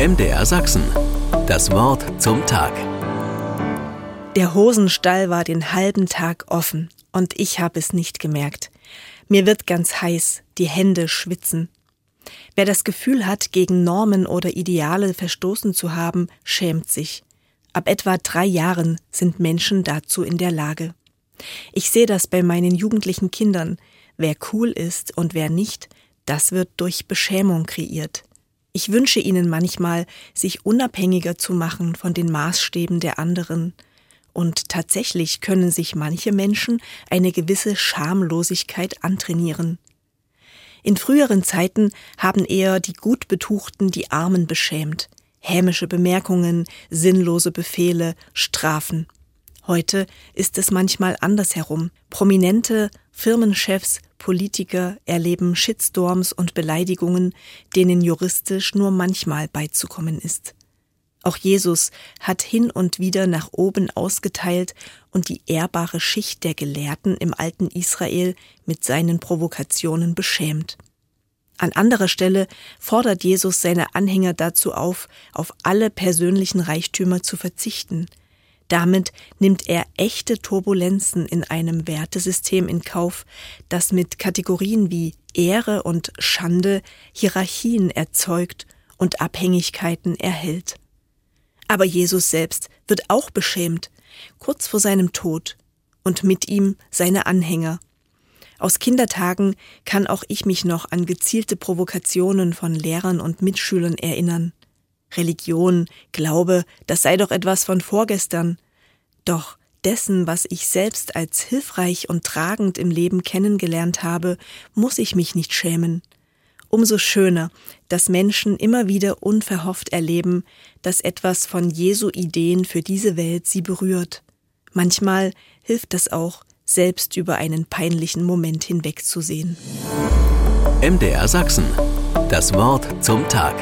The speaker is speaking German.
MDR Sachsen. Das Wort zum Tag. Der Hosenstall war den halben Tag offen und ich habe es nicht gemerkt. Mir wird ganz heiß, die Hände schwitzen. Wer das Gefühl hat, gegen Normen oder Ideale verstoßen zu haben, schämt sich. Ab etwa drei Jahren sind Menschen dazu in der Lage. Ich sehe das bei meinen jugendlichen Kindern. Wer cool ist und wer nicht, das wird durch Beschämung kreiert. Ich wünsche ihnen manchmal, sich unabhängiger zu machen von den Maßstäben der anderen. Und tatsächlich können sich manche Menschen eine gewisse Schamlosigkeit antrainieren. In früheren Zeiten haben eher die Gutbetuchten die Armen beschämt. Hämische Bemerkungen, sinnlose Befehle, Strafen. Heute ist es manchmal andersherum. Prominente Firmenchefs, Politiker erleben Shitstorms und Beleidigungen, denen juristisch nur manchmal beizukommen ist. Auch Jesus hat hin und wieder nach oben ausgeteilt und die ehrbare Schicht der Gelehrten im alten Israel mit seinen Provokationen beschämt. An anderer Stelle fordert Jesus seine Anhänger dazu auf, auf alle persönlichen Reichtümer zu verzichten – damit nimmt er echte Turbulenzen in einem Wertesystem in Kauf, das mit Kategorien wie Ehre und Schande Hierarchien erzeugt und Abhängigkeiten erhält. Aber Jesus selbst wird auch beschämt, kurz vor seinem Tod, und mit ihm seine Anhänger. Aus Kindertagen kann auch ich mich noch an gezielte Provokationen von Lehrern und Mitschülern erinnern. Religion, Glaube, das sei doch etwas von vorgestern. Doch dessen, was ich selbst als hilfreich und tragend im Leben kennengelernt habe, muss ich mich nicht schämen. Umso schöner, dass Menschen immer wieder unverhofft erleben, dass etwas von Jesu Ideen für diese Welt sie berührt. Manchmal hilft es auch, selbst über einen peinlichen Moment hinwegzusehen. MDR Sachsen. Das Wort zum Tag.